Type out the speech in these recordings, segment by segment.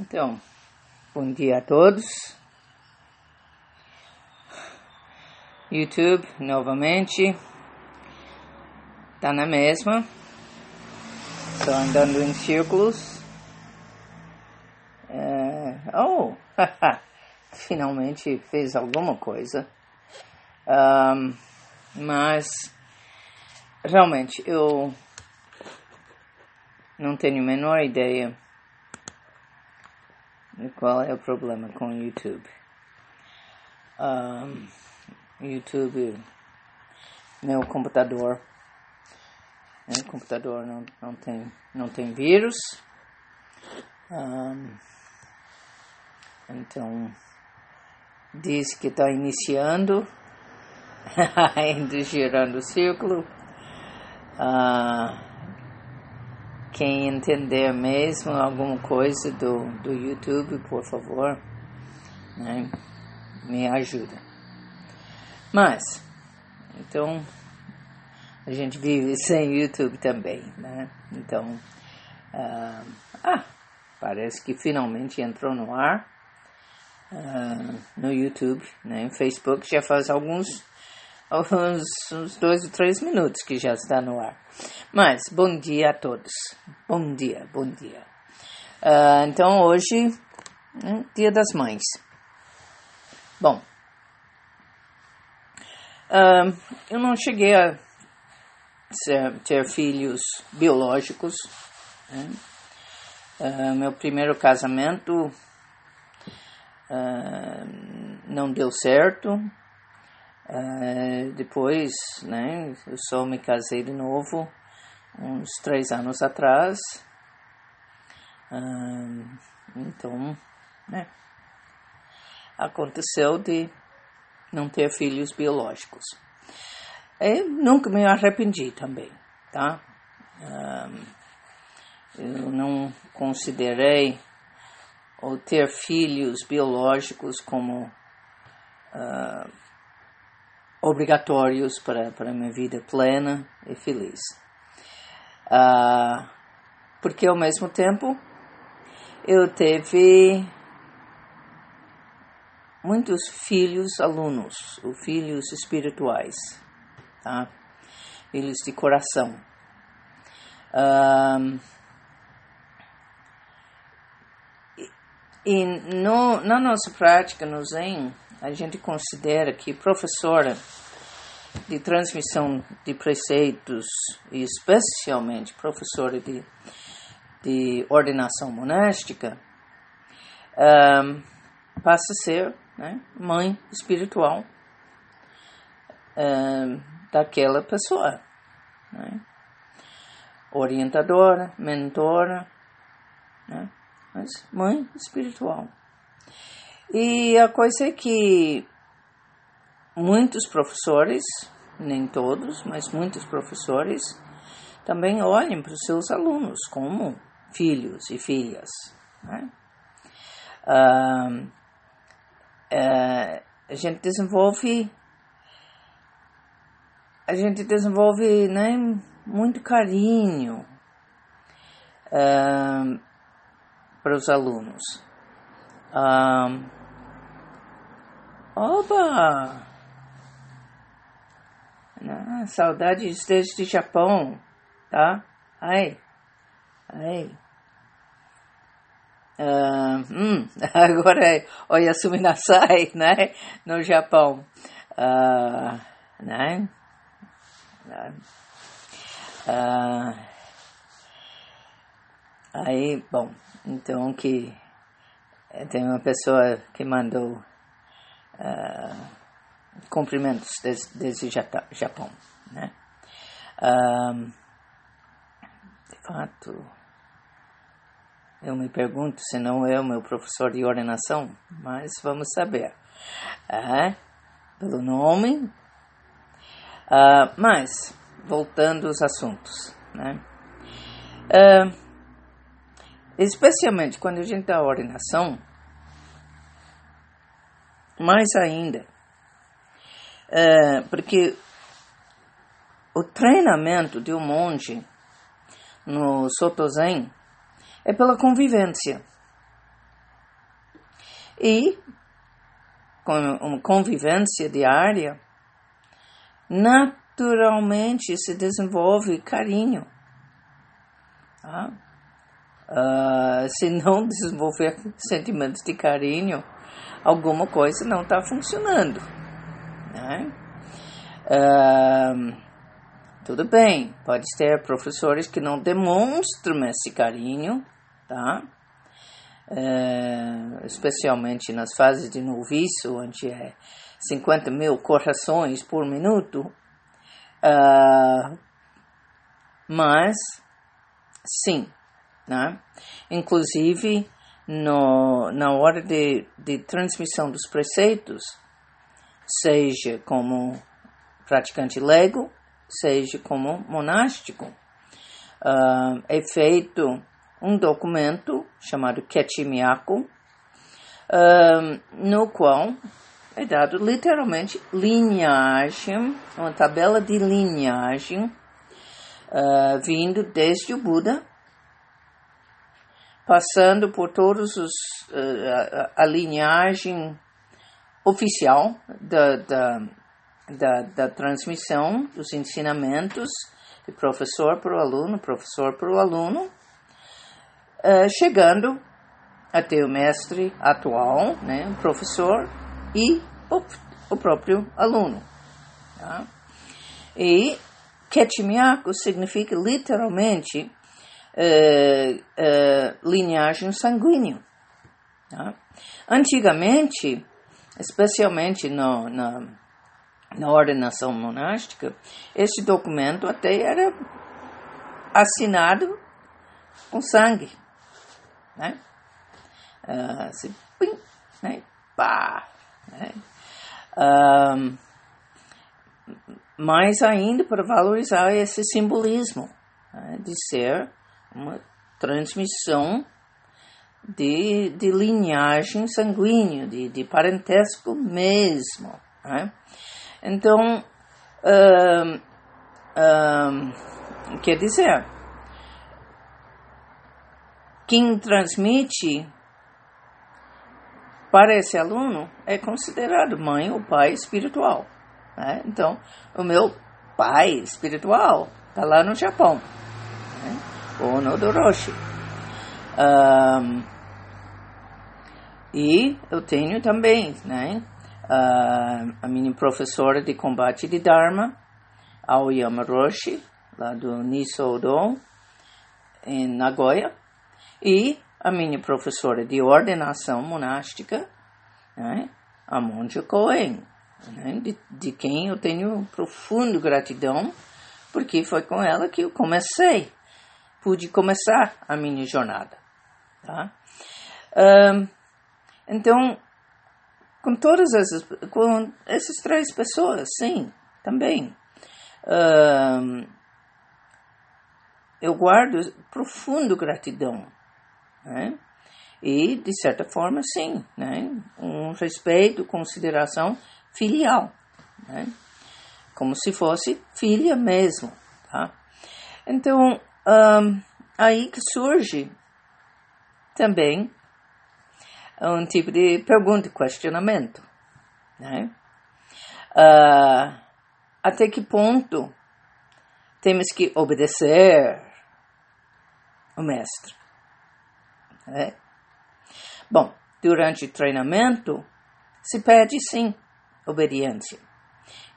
Então, bom dia a todos. YouTube, novamente. Tá na mesma. Tô andando em círculos. É... Oh! Finalmente fez alguma coisa. Um, mas, realmente, eu não tenho a menor ideia de qual é o problema com o YouTube. Um, YouTube, meu computador, meu computador não, não, tem, não tem vírus. Um, então, diz que está iniciando, ainda girando o círculo. Uh, quem entender mesmo alguma coisa do, do YouTube, por favor, né, me ajuda. Mas, então, a gente vive sem YouTube também, né? Então, uh, ah, parece que finalmente entrou no ar uh, no YouTube, né? Facebook já faz alguns uns, uns dois ou três minutos que já está no ar. Mas, bom dia a todos. Bom dia, bom dia. Uh, então, hoje, é Dia das Mães. Bom, uh, eu não cheguei a ser, ter filhos biológicos. Né? Uh, meu primeiro casamento não deu certo. Uh, depois, né, eu só me casei de novo uns três anos atrás. Uh, então, né, aconteceu de não ter filhos biológicos. Eu nunca me arrependi também, tá? Uh, eu não considerei o ter filhos biológicos como uh, obrigatórios para, para a minha vida plena e feliz. Uh, porque ao mesmo tempo eu teve muitos filhos alunos, ou filhos espirituais, tá? filhos de coração. E, e no, na nossa prática no Zen, a gente considera que professora de transmissão de preceitos, e especialmente professora de, de ordenação monástica, um, passa a ser né, mãe espiritual um, daquela pessoa. Né? Orientadora, mentora, né? mas mãe espiritual. E a coisa é que muitos professores, nem todos, mas muitos professores, também olham para os seus alunos como filhos e filhas. Né? Ah, é, a gente desenvolve a gente desenvolve né, muito carinho uh, para os alunos. Um, Oba! Ah, saudades desde Japão, tá? Ai, ai. Uh, hum, agora é Oyasumi Nasai, né? No Japão. Uh, né? Uh, aí, bom, então que tem uma pessoa que mandou uh, cumprimentos desde, desde Japão, né? Uh, de fato, eu me pergunto se não é o meu professor de ordenação, mas vamos saber. Uh, pelo nome. Mas, voltando aos assuntos, né? Especialmente quando a gente dá ordenação, mais ainda, é, porque o treinamento de um monge no Soto Zen é pela convivência. E com uma convivência diária, naturalmente se desenvolve carinho. Tá? Uh, se não desenvolver sentimentos de carinho, alguma coisa não está funcionando. Né? Tudo bem, pode ter professores que não demonstram esse carinho, tá? Especialmente nas fases de noviço, onde é 50 mil correções por minuto. Mas, sim, né? inclusive no, na hora de, de transmissão dos preceitos, seja como praticante lego, seja como monástico, uh, é feito um documento chamado Ketimiako, uh, no qual é dado literalmente linhagem, uma tabela de linhagem uh, vindo desde o Buda, passando por todos os uh, a, a, linhagem oficial da, da, da, da, transmissão dos ensinamentos de professor para o aluno, professor para o aluno, uh, chegando até o mestre atual, né, o professor, e o, o próprio aluno. Tá? E Ketimiako significa literalmente uh, uh, linhagem sanguínea. Tá? Antigamente, especialmente no, na, na ordenação monástica, esse documento até era assinado com sangue. Né? Uh, assim, pim, né? Pá, né? Mais ainda para valorizar esse simbolismo né? de ser uma transmissão de, de linhagem sanguínea, de, de parentesco mesmo. Né? Então, um, um, quer dizer, quem transmite para esse aluno é considerado mãe ou pai espiritual. Né? Então, o meu pai espiritual está lá no Japão, né? ou no Doroshi. Um, e eu tenho também né, uh, a minha professora de combate de Dharma, Aoyama Roshi, lá do Nisodo, em Nagoya, e a minha professora de ordenação monástica, né, a Monja Cohen, né, de, de quem eu tenho profunda gratidão, porque foi com ela que eu comecei, pude começar a minha jornada. Tá? Um, então, com todas essas, com essas três pessoas, sim, também. Um, eu guardo profundo gratidão né? E, de certa forma, sim, né? um respeito, consideração filial, né? como se fosse filha mesmo. Tá? Então, um, aí que surge também um tipo de pergunta e questionamento. Né? Uh, até que ponto temos que obedecer o mestre? É. Bom, durante o treinamento se pede sim obediência.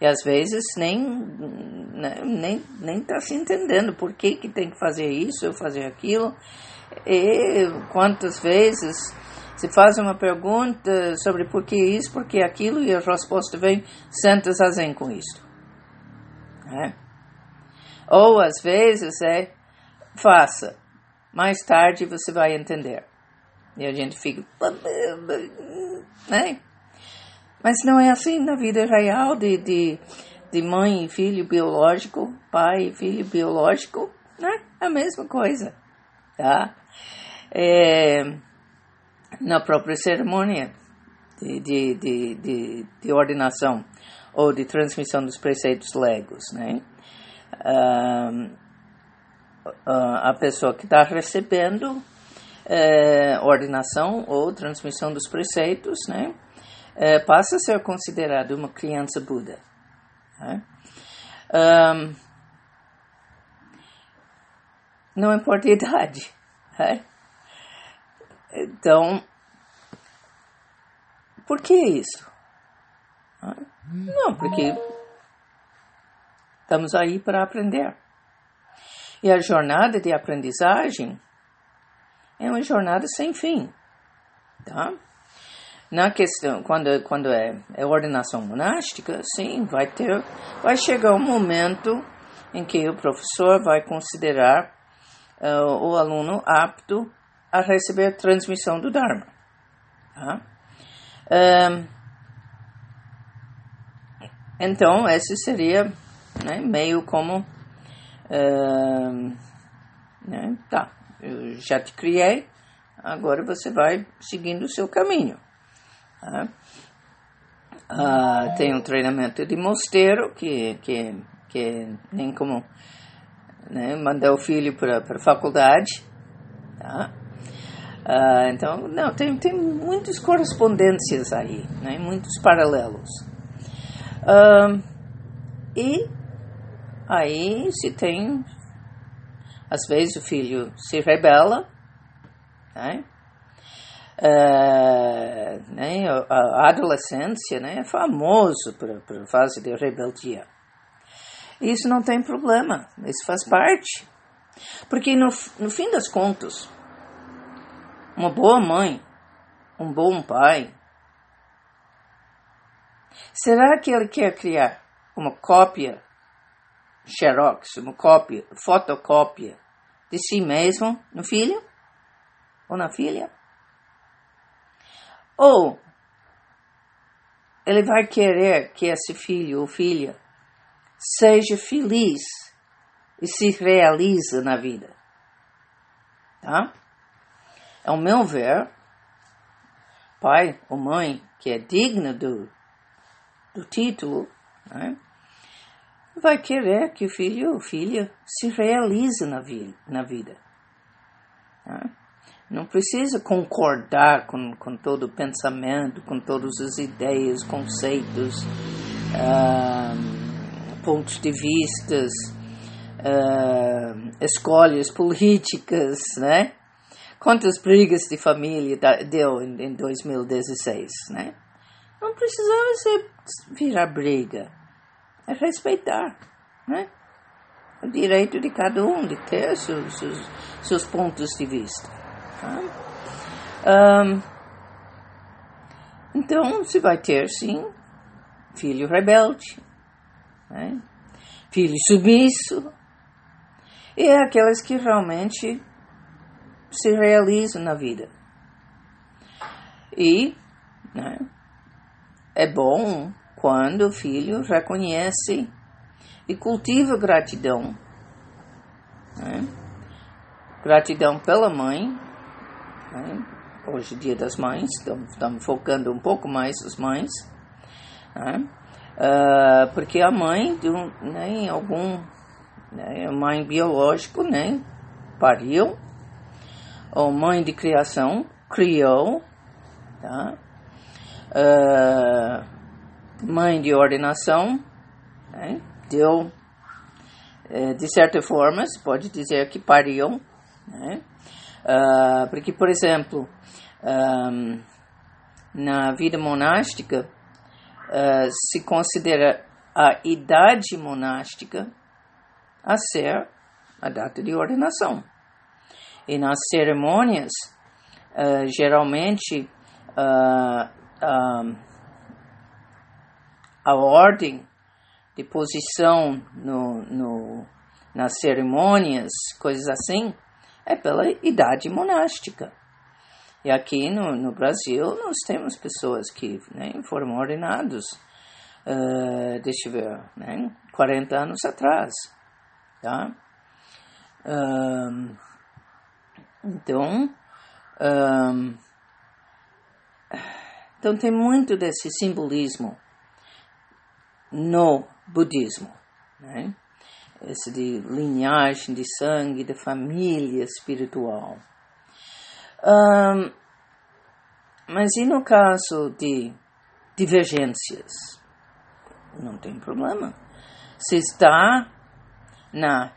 E às vezes nem né, nem nem está se entendendo por que, que tem que fazer isso ou fazer aquilo. E quantas vezes se faz uma pergunta sobre por que isso, por que aquilo, e a resposta vem, senta zazen com isso. É. Ou às vezes é, faça, mais tarde você vai entender. E a gente fica. Né? Mas não é assim na vida real de, de, de mãe e filho biológico, pai e filho biológico, né? É a mesma coisa, tá? É, na própria cerimônia de, de, de, de, de ordenação ou de transmissão dos preceitos legos, né? Um, a pessoa que está recebendo é, ordenação ou transmissão dos preceitos, né, é, passa a ser considerado uma criança Buda. Né? Um, não importa a idade. Né? Então, por que isso? Não, porque estamos aí para aprender. E a jornada de aprendizagem é uma jornada sem fim, tá? Na questão, quando, quando é, é ordenação monástica, sim, vai ter, vai chegar um momento em que o professor vai considerar uh, o aluno apto a receber a transmissão do Dharma. Tá? Então, esse seria né, meio como. Né, tá, eu já te criei, agora você vai seguindo o seu caminho. Uh, tem um treinamento de mosteiro, que, que, que nem como né, mandar o filho para a faculdade. Tá? Uh, então, não, tem, tem muitas correspondências aí, né, muitos paralelos. Uh, e aí se tem, às vezes o filho se rebela, né? Uh, né, a adolescência né, é famoso para a fase de rebeldia. Isso não tem problema, isso faz parte. Porque no, no fim das contas, uma boa mãe, um bom pai, será que ele quer criar uma cópia xerox, uma cópia, fotocópia de si mesmo no filho ou na filha? Ou ele vai querer que esse filho ou filha seja feliz e se realize na vida. Tá? Ao meu ver, pai ou mãe que é digno do, do título, né, vai querer que o filho ou filha se realize na, vi, na vida. Né? Não precisa concordar com, com todo o pensamento, com todas as ideias, conceitos, uh, pontos de vistas, uh, escolhas políticas, né? Quantas brigas de família deu em, em 2016, né? Não precisava ser virar briga. É respeitar, né? O direito de cada um de ter seus, seus, seus pontos de vista. Tá? Um, então, se vai ter, sim, filho rebelde, né? filho submisso, e é aquelas que realmente se realizam na vida. E né, é bom quando o filho reconhece e cultiva gratidão. Né? Gratidão pela mãe. Né? Hoje, Dia das Mães, estamos focando um pouco mais as mães. Né? Uh, porque a mãe, de um, né, algum, né, mãe biológico, né, pariu ou mãe de criação, criou, tá? Uh, mãe de ordenação, né? deu, uh, de certa forma, se pode dizer que pariu, né? Uh, porque, por exemplo, um, na vida monástica, uh, se considera a idade monástica a ser a data de ordenação. E nas cerimônias, uh, geralmente, uh, a ordem de posição no, no, nas cerimônias, coisas assim, é pela idade monástica. E aqui no, no Brasil nós temos pessoas que né, foram ordenados, uh, deixa eu ver, né, 40 anos atrás. Tá? Uh, então, um, então tem muito desse simbolismo no budismo, né? Esse de linhagem, de sangue, de família espiritual. Um, mas e no caso de divergências? Não tem problema. Se está na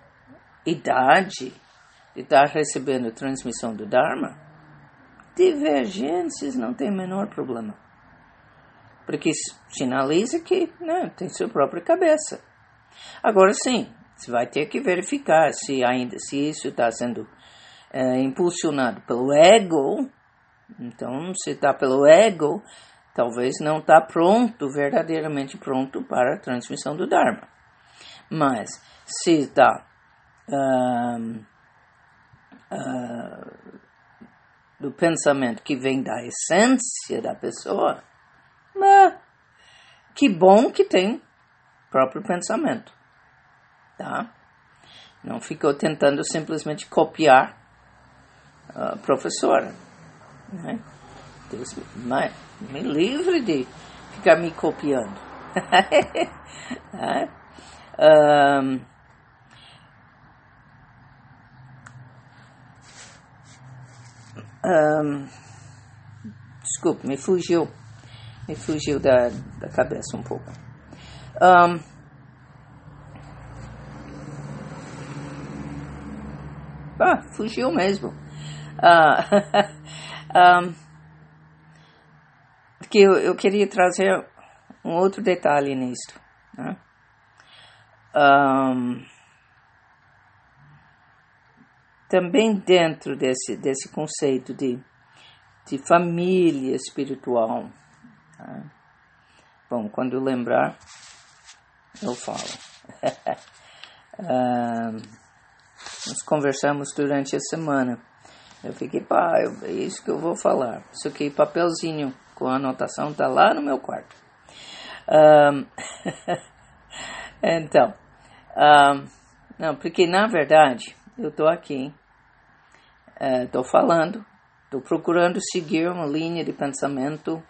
idade de estar recebendo transmissão do Dharma, divergências não tem menor problema. Porque sinaliza que né, tem sua própria cabeça. Agora sim, você vai ter que verificar se ainda se isso está sendo é, impulsionado pelo ego. Então, se está pelo ego, talvez não está pronto, verdadeiramente pronto para a transmissão do Dharma. Mas se está uh, do pensamento que vem da essência da pessoa, mas que bom que tem próprio pensamento, tá? Não ficou tentando simplesmente copiar a professora, né? Deus me, me livre de ficar me copiando. um, um, desculpe, me fugiu, me fugiu da, da cabeça um pouco. Um, ah, fugiu mesmo. Uh, um, que eu, eu queria trazer um outro detalhe nisto. Né? Um, também dentro desse, desse conceito de, de família espiritual. Tá? Bom, quando lembrar, eu falo. uh, nós conversamos durante a semana. Eu fiquei, pá, é isso que eu vou falar. Isso aqui, papelzinho com a anotação, tá lá no meu quarto. Um, então, um, não, porque na verdade eu tô aqui é, falando, estou procurando seguir uma linha de pensamento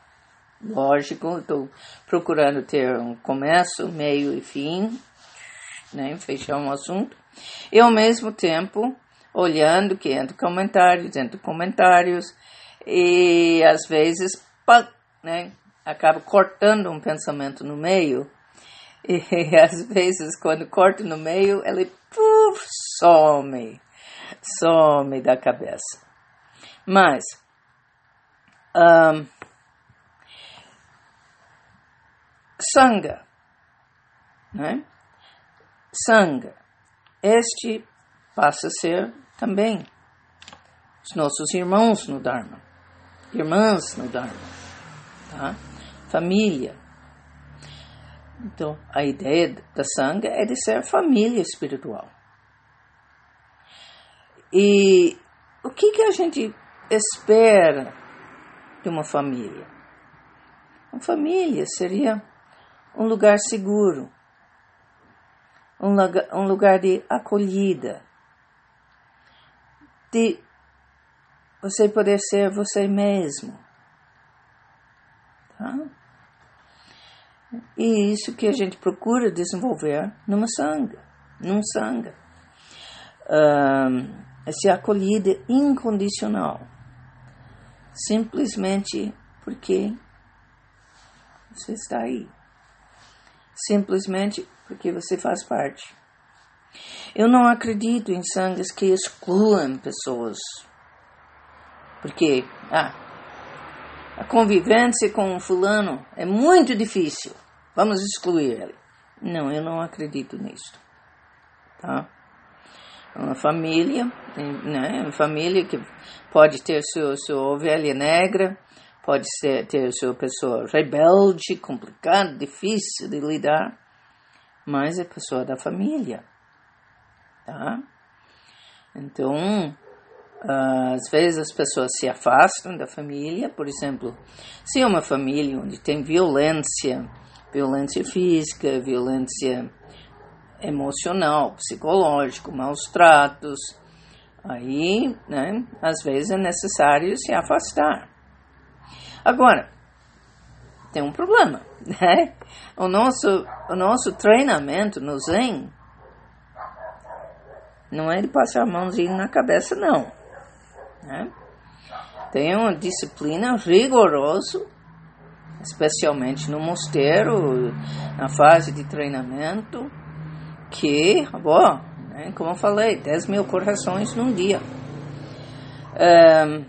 lógico, estou procurando ter um começo, meio e fim, né, fechar um assunto, e ao mesmo tempo olhando que entra comentários, entra comentários, e às vezes pá, né, acaba cortando um pensamento no meio, e às vezes quando corta no meio, ele puf, some some da cabeça. Mas, um, Sangha, né? Sangha, este passa a ser também os nossos irmãos no Dharma, irmãs no Dharma, tá? família. Então, a ideia da Sangha é de ser família espiritual. E o que, que a gente espera de uma família? Uma família seria um lugar seguro, um lugar, um lugar de acolhida, de você poder ser você mesmo. Tá? E isso que a gente procura desenvolver numa sanga, num sanga. Um, essa acolhida incondicional, simplesmente porque você está aí, simplesmente porque você faz parte. Eu não acredito em sangues que excluam pessoas, porque ah, a convivência com um fulano é muito difícil, vamos excluir ele. Não, eu não acredito nisso, tá? uma família, né? Uma família que pode ter sua, sua ovelha negra, pode ser, ter sua pessoa rebelde, complicada, difícil de lidar, mas é pessoa da família, tá? Então, às vezes as pessoas se afastam da família, por exemplo, se é uma família onde tem violência, violência física, violência emocional, psicológico, maus tratos. Aí, né, às vezes é necessário se afastar. Agora, tem um problema, né? O nosso, o nosso treinamento no Zen não é de passar a mãozinha na cabeça, não. Né? tem uma disciplina rigorosa, especialmente no mosteiro, na fase de treinamento, que, bom, né, como eu falei, 10 mil correções num dia. Um,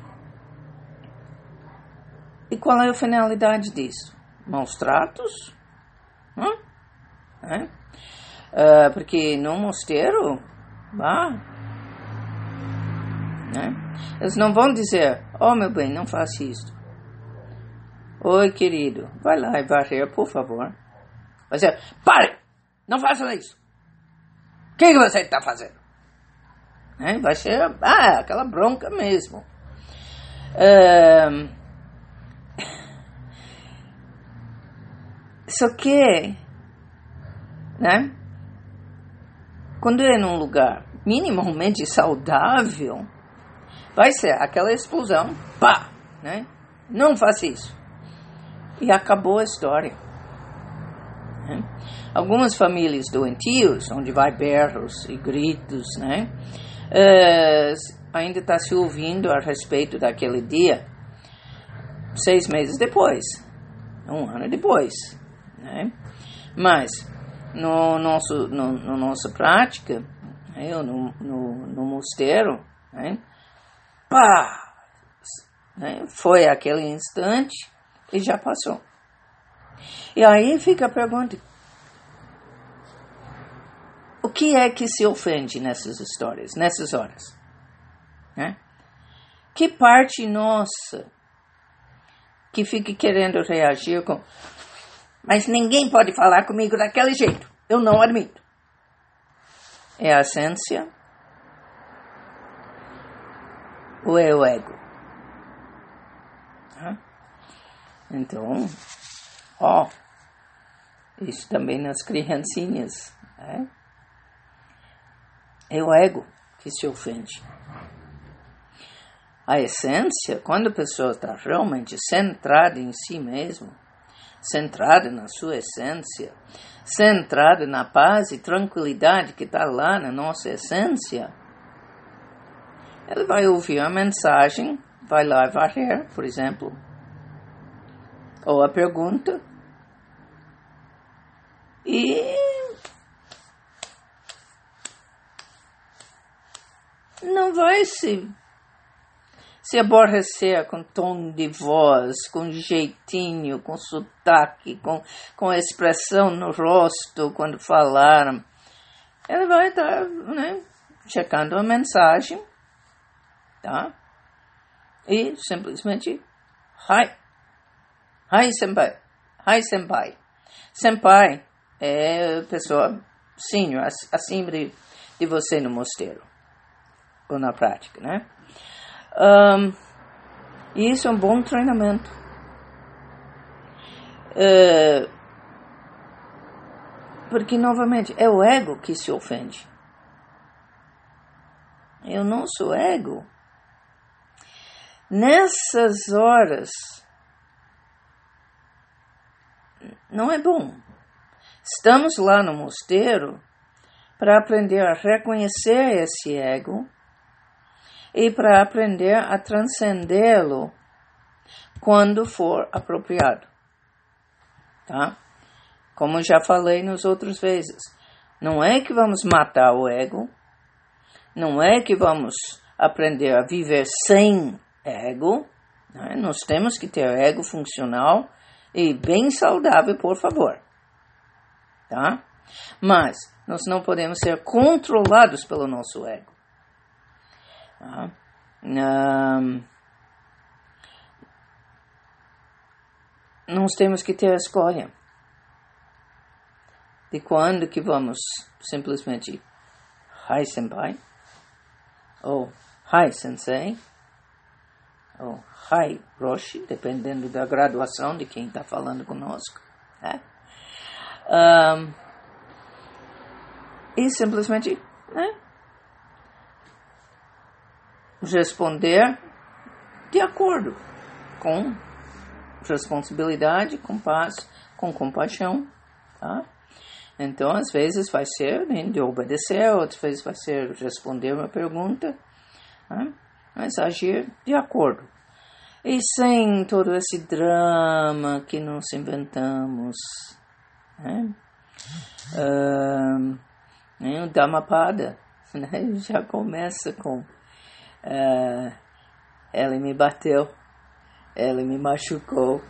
e qual é a finalidade disso? Maus tratos? Hum? É? Uh, porque no mosteiro, né? eles não vão dizer, oh meu bem, não faça isso. Oi querido, vai lá e varrer, por favor. Vai dizer, pare, não faça isso. O que, que você está fazendo? Né? Vai ser ah, aquela bronca mesmo. Uh, só que, né? Quando é num lugar minimamente saudável, vai ser aquela explosão, pá, né? Não faça isso. E acabou a história. Né? Algumas famílias doentios, onde vai berros e gritos, né? Uh, ainda está se ouvindo a respeito daquele dia seis meses depois, um ano depois, né? Mas no nosso no, no nossa prática, né? no, no, no mosteiro, né? pá, né? foi aquele instante e já passou. E aí fica a pergunta: o que é que se ofende nessas histórias, nessas horas? Né? Que parte nossa que fica querendo reagir com. Mas ninguém pode falar comigo daquele jeito. Eu não admito. É a essência ou é o ego? Então, ó, isso também nas criancinhas. Né? É o ego que se ofende. A essência, quando a pessoa está realmente centrada em si mesmo, centrada na sua essência, centrada na paz e tranquilidade que está lá na nossa essência, ela vai ouvir a mensagem, vai lá varrer, por exemplo, ou a pergunta, e não vai se, se aborrecer com tom de voz, com jeitinho, com sotaque, com, com expressão no rosto quando falaram. Ela vai estar né, checando a mensagem, tá? E simplesmente, hi, hi senpai, hi senpai. Senpai é pessoa senior, acima de, de você no mosteiro ou na prática, né? Um, isso é um bom treinamento. Uh, porque, novamente, é o ego que se ofende. É o nosso ego. Nessas horas, não é bom. Estamos lá no mosteiro para aprender a reconhecer esse ego e para aprender a transcendê-lo quando for apropriado. Tá? Como já falei nas outras vezes, não é que vamos matar o ego, não é que vamos aprender a viver sem ego, né? nós temos que ter ego funcional e bem saudável, por favor. Tá? Mas nós não podemos ser controlados pelo nosso ego. Um, nós temos que ter a escolha de quando que vamos simplesmente Hi Senpai ou Hi Sensei ou Hi Roshi, dependendo da graduação de quem está falando conosco. Né? Um, e simplesmente né, responder de acordo com responsabilidade, com paz, com compaixão, tá? Então, às vezes vai ser né, de obedecer, outras vezes vai ser responder uma pergunta, tá? mas agir de acordo E sem todo esse drama que nós inventamos. Né? Uh, o Dhammapada né? já começa com uh, ela me bateu, ela me machucou,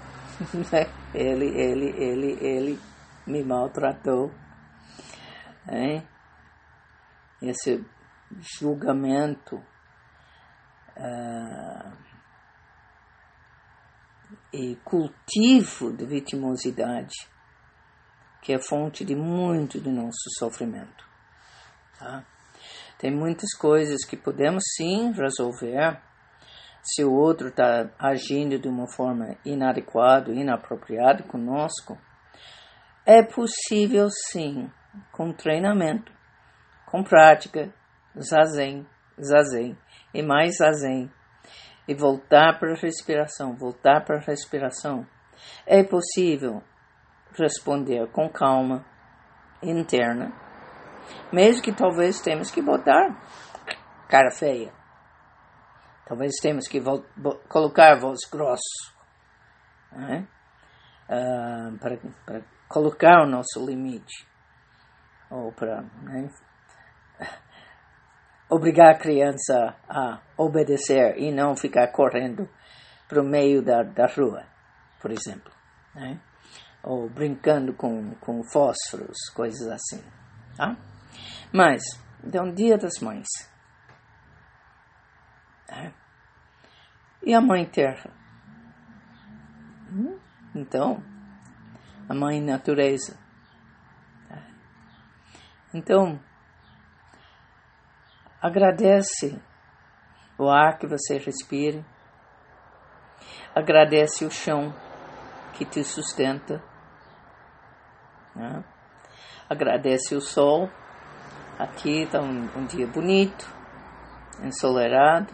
né? ele, ele, ele, ele me maltratou. Né? Esse julgamento uh, e cultivo de vitimosidade, que é fonte de muito do nosso sofrimento. Tá? Tem muitas coisas que podemos sim resolver se o outro está agindo de uma forma inadequada, inapropriada conosco. É possível sim, com treinamento, com prática, zazen, zazen e mais zazen e voltar para a respiração, voltar para a respiração, é possível responder com calma interna, mesmo que talvez temos que botar cara feia, talvez temos que colocar voz grossa, né? uh, para, colocar o nosso limite, ou para né? obrigar a criança a obedecer e não ficar correndo para o meio da, da rua, por exemplo. Né? Ou brincando com, com fósforos, coisas assim. Tá? Mas, então, Dia das Mães. Né? E a Mãe Terra? Hum? Então, a Mãe Natureza. Tá? Então, Agradece o ar que você respira. Agradece o chão que te sustenta. Né? Agradece o sol. Aqui está um, um, dia bonito, ensolarado.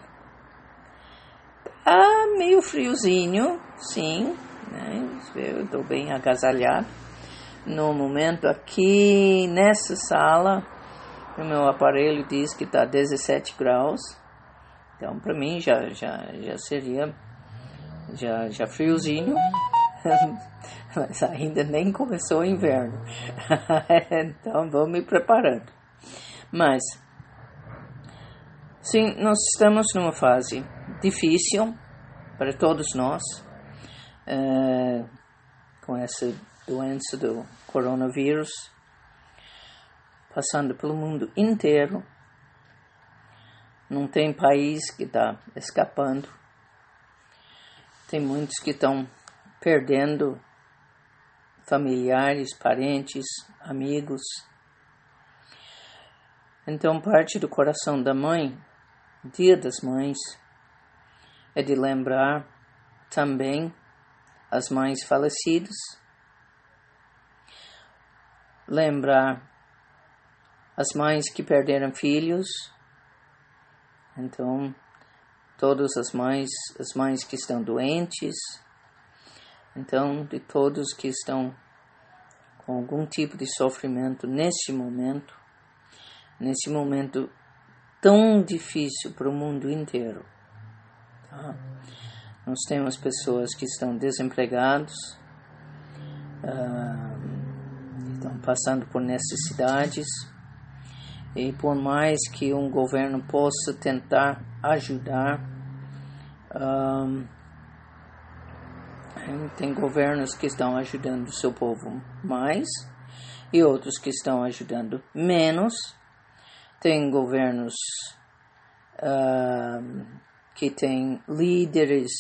Tá meio friozinho, sim. Né? Eu estou bem agasalhado. No momento aqui nessa sala o meu aparelho diz que está 17 graus. Então, para mim já, já, já seria já, já friozinho. Mas ainda nem começou o inverno. então, vou me preparando. Mas, sim, nós estamos numa fase difícil para todos nós, é, com essa doença do coronavírus passando pelo mundo inteiro. Não tem país que está escapando. Tem muitos que estão perdendo familiares, parentes, amigos. Então, parte do coração da mãe, Dia das Mães, é de lembrar também as mães falecidas, lembrar as mães que perderam filhos. Então, todas as mães, as mães que estão doentes. Então, de todos que estão com algum tipo de sofrimento neste momento, nesse momento tão difícil para o mundo inteiro. Tá? Nós temos pessoas que estão desempregados, uh, estão passando por necessidades e por mais que um governo possa tentar ajudar, um, tem governos que estão ajudando o seu povo mais e outros que estão ajudando menos. Tem governos uh, que têm líderes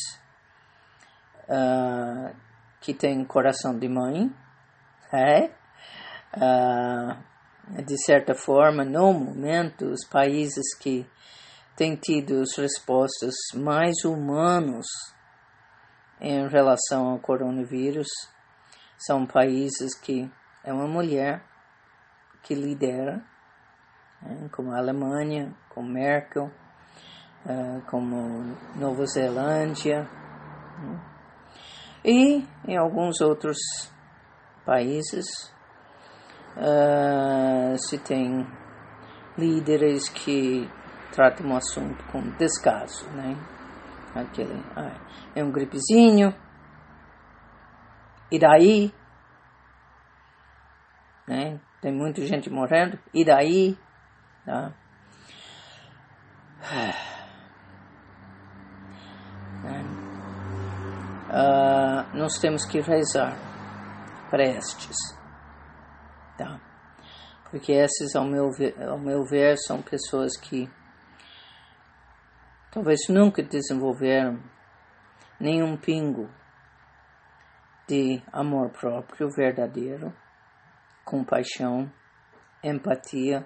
uh, que têm coração de mãe, é? Uh, de certa forma, no momento, os países que têm tido as respostas mais humanos em relação ao coronavírus são países que é uma mulher que lidera, como a Alemanha, como Merkel, uh, como Nova Zelândia, né, e em alguns outros países uh, se tem líderes que tratam o assunto com descaso, né? aquele, é um gripezinho, e daí? Né? Tem muita gente morrendo, e daí? Tá? Uh, nós temos que rezar prestes, tá? Porque esses, ao meu, ver, ao meu ver, são pessoas que talvez nunca desenvolveram nenhum pingo de amor próprio verdadeiro, compaixão, empatia.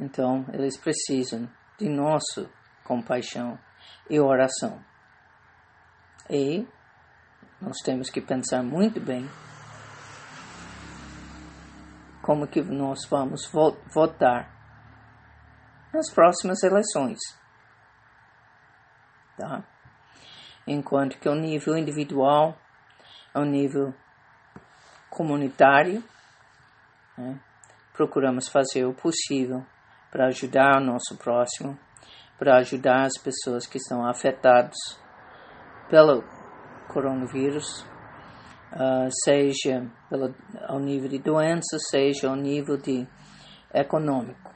Então, eles precisam de nossa compaixão e oração. E nós temos que pensar muito bem como que nós vamos votar nas próximas eleições. Tá? enquanto que o nível individual, ao nível comunitário, né, procuramos fazer o possível para ajudar o nosso próximo, para ajudar as pessoas que estão afetadas pelo coronavírus, uh, seja pelo, ao nível de doença, seja ao nível de econômico.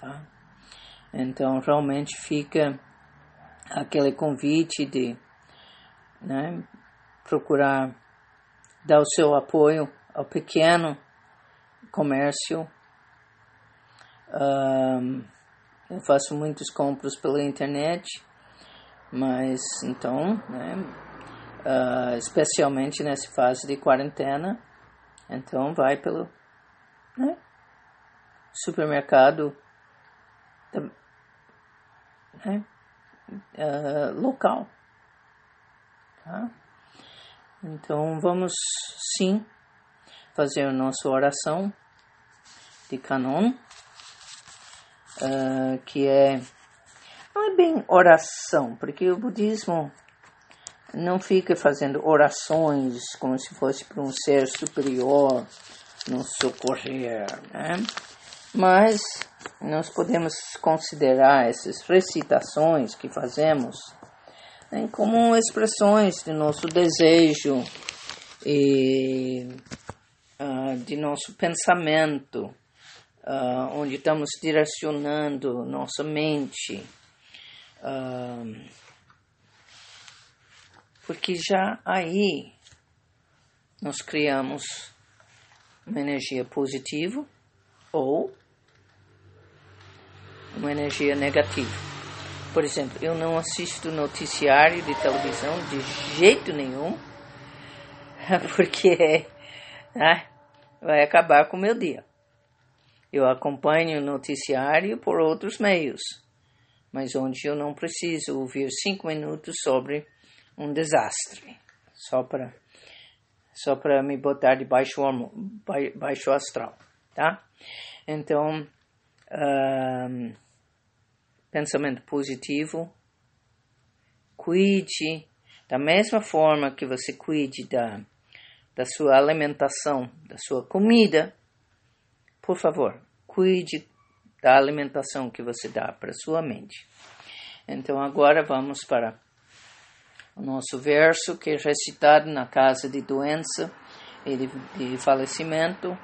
Tá? Então, realmente fica aquele convite de né, procurar dar o seu apoio ao pequeno comércio. Um, eu faço muitos compras pela internet, mas então, né, uh, especialmente nessa fase de quarentena, então vai pelo né, supermercado. Né, uh, local. Tá? Então vamos sim fazer a nossa oração de Canon, uh, que é não é bem oração, porque o budismo não fica fazendo orações como se fosse para um ser superior nos socorrer, né? Mas nós podemos considerar essas recitações que fazemos né, como expressões de nosso desejo e uh, de nosso pensamento, uh, onde estamos direcionando nossa mente. Uh, porque já aí nós criamos uma energia positiva ou uma energia negativa. Por exemplo, eu não assisto noticiário de televisão de jeito nenhum, porque né, vai acabar com o meu dia. Eu acompanho o noticiário por outros meios, mas onde eu não preciso ouvir cinco minutos sobre um desastre, só para só para me botar de baixo, baixo astral, tá? Então, um, pensamento positivo, cuide da mesma forma que você cuide da, da sua alimentação, da sua comida, por favor, cuide da alimentação que você dá para sua mente. Então agora vamos para o nosso verso que é recitado na casa de doença e de, de falecimento.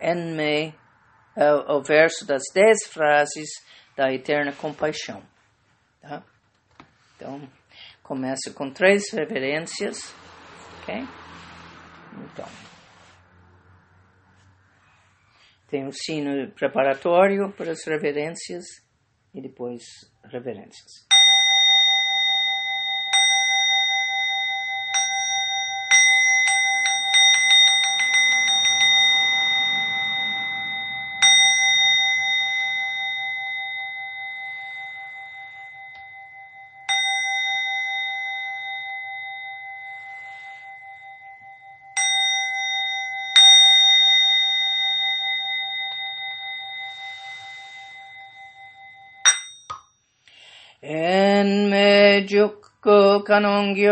Enme é o verso das dez frases da eterna compaixão. Tá? Então, começa com três reverências, ok? Então, tem o sino preparatório para as reverências e depois reverências. 죽그 간홍교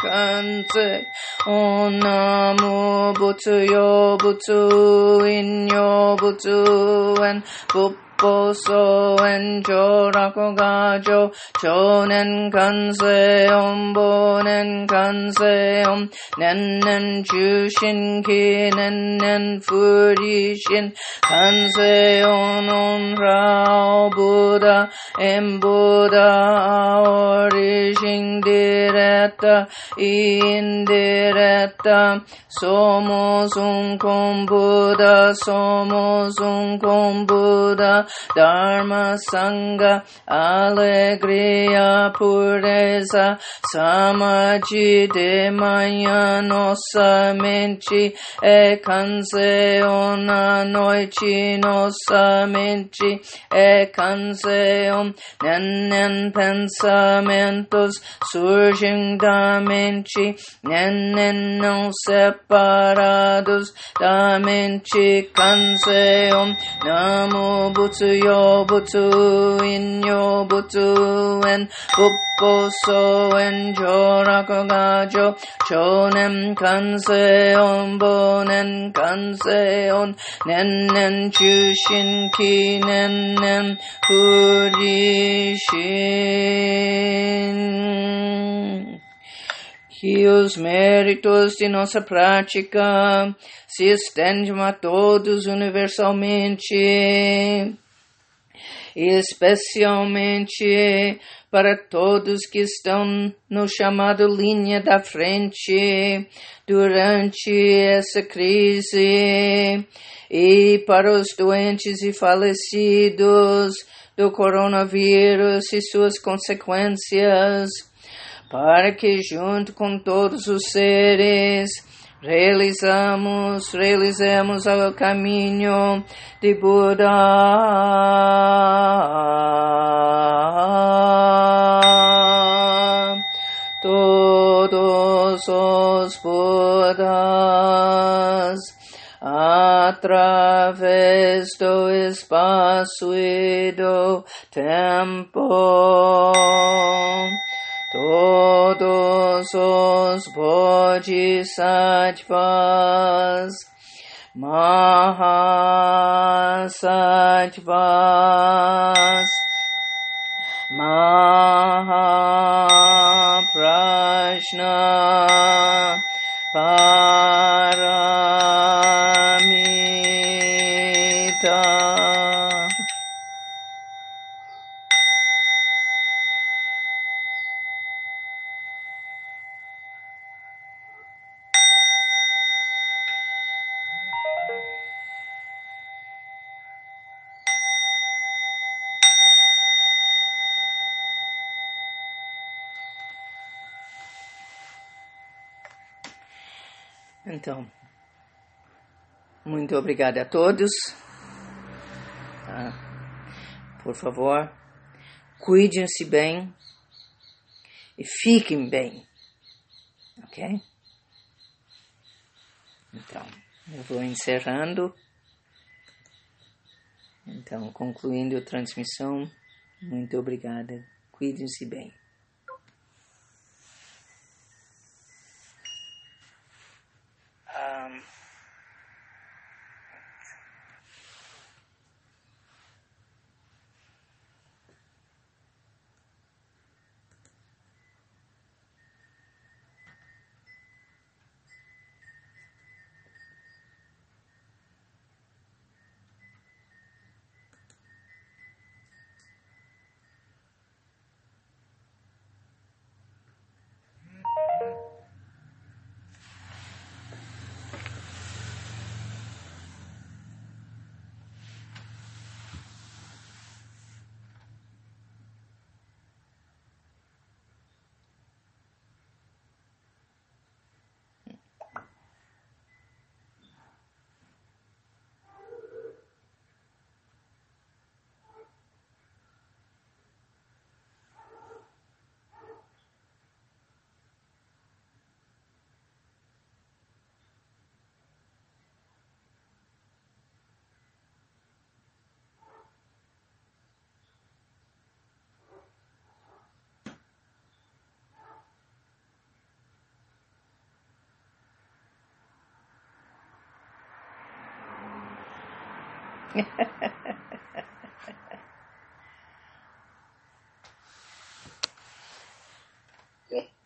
간세 오나무 부츠요 부츠인요 부츠엔 부 法僧延長落賀上、長年完成音、忘年完成音、年々中心期、年々不理心、完成音、音ラオブダ、縁ブダ、オリシンディレッタ、インディレッタ、ソモスンコンブダ、ソモスンコンブダ、Dharma Sangha, alegria, pureza, samadhi de manhã nossa mente é canseon à noite nossa mente é canseon, nen pensamentos surgem da mente, nen não separados da mente canseon, namo butsu yo butsu in yo butsu en bupposo en joraku gajo chonem kanse on bonen kanse on. Nen nen chushin ki nen nen furishin que os méritos de nossa prática se estendem a todos universalmente especialmente para todos que estão no chamado linha da frente durante essa crise e para os doentes e falecidos do coronavírus e suas consequências, para que junto com todos os seres realizamos, realizemos o caminho de Buda. Todos os Budas através do espaço e do tempo todos os bodhisattvas, mahasattvas, mahaprajna, muito obrigada a todos. Tá? Por favor, cuidem-se bem e fiquem bem. Ok? Então, eu vou encerrando. Então, concluindo a transmissão. Muito obrigada. Cuidem-se bem. yeah.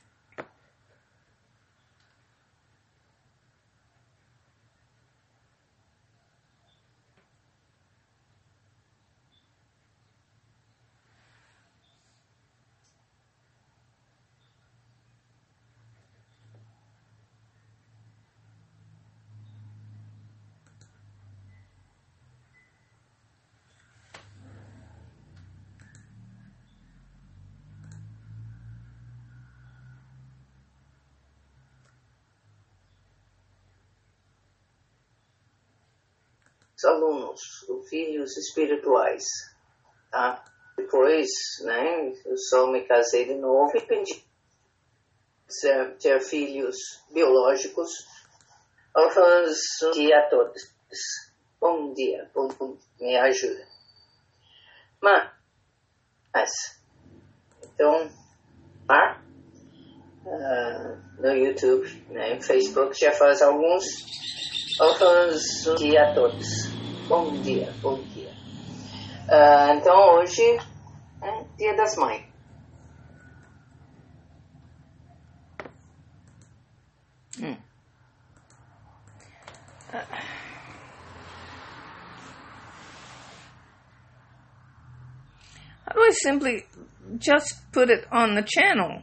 Alunos, filhos espirituais, tá? Depois, né, eu só me casei de novo e pedi ter, ter filhos biológicos. Um dia a todos. Bom dia, bom, bom, me ajuda. Mas, então, ah, uh, no YouTube, né, Facebook já faz alguns. Um dia a todos. Bom dia, bom dia. Uh, então hoje é Dia das Mães. Hum. How do I simply just put it on the channel?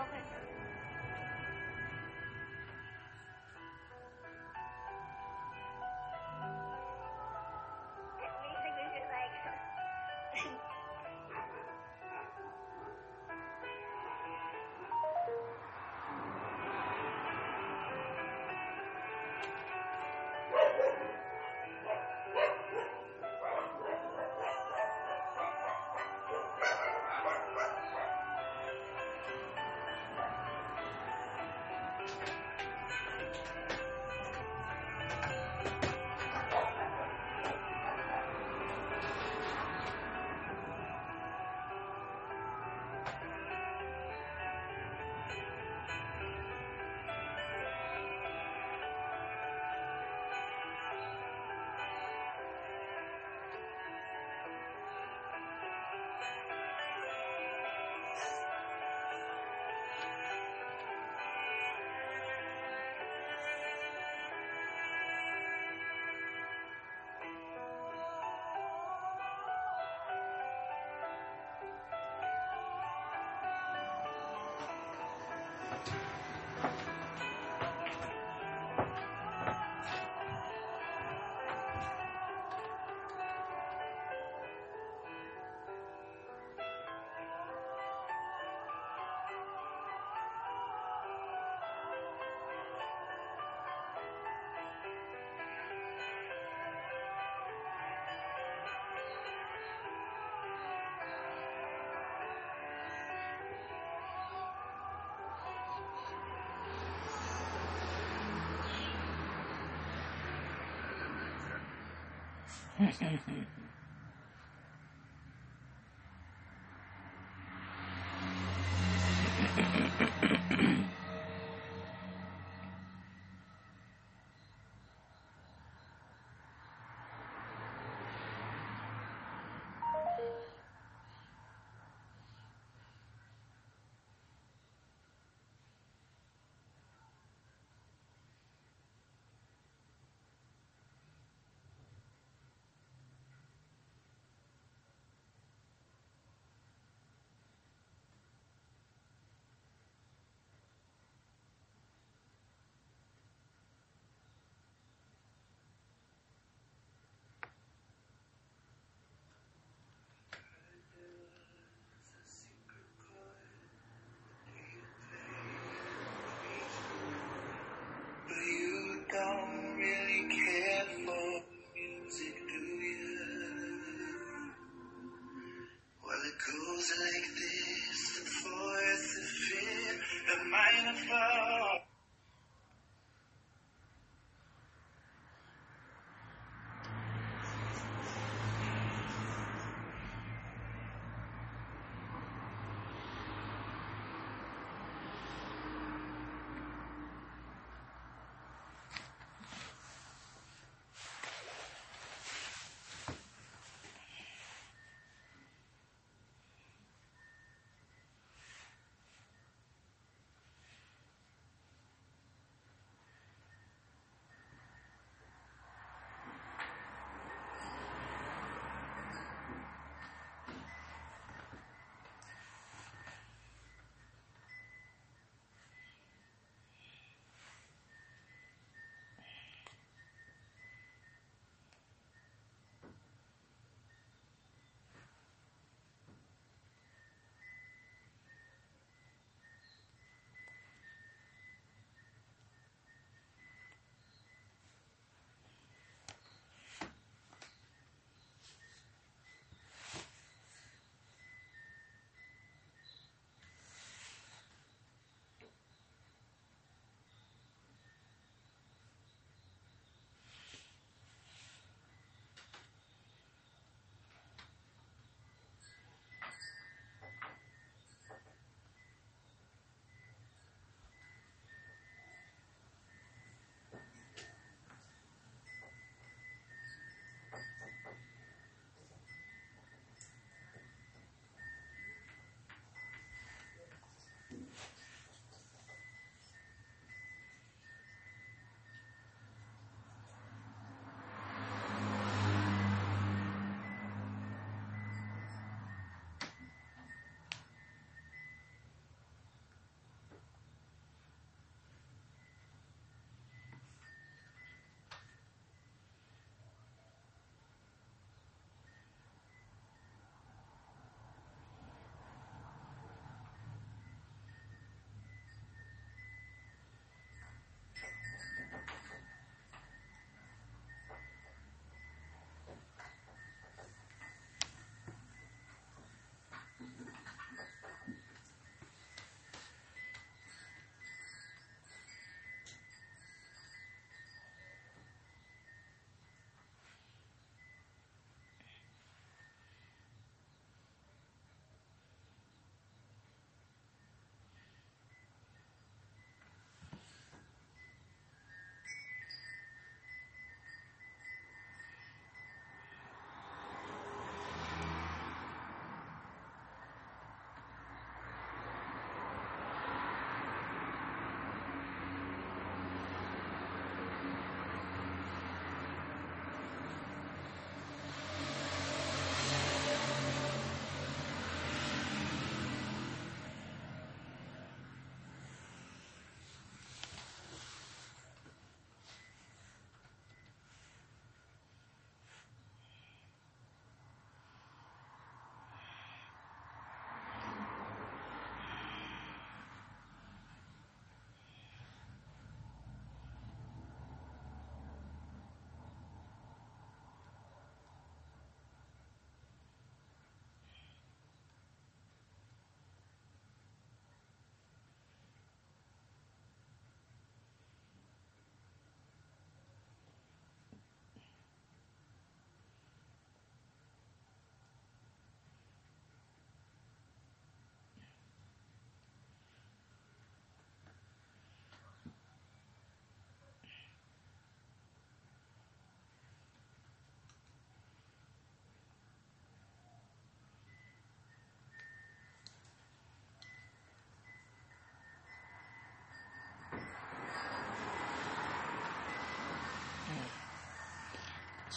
Okay. Mm-hmm.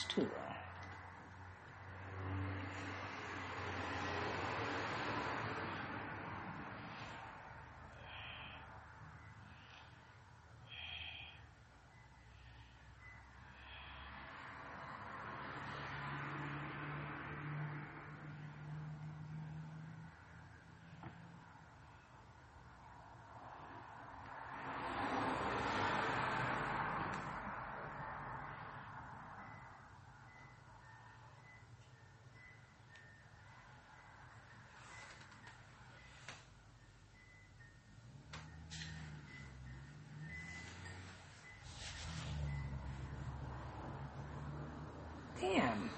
Too can.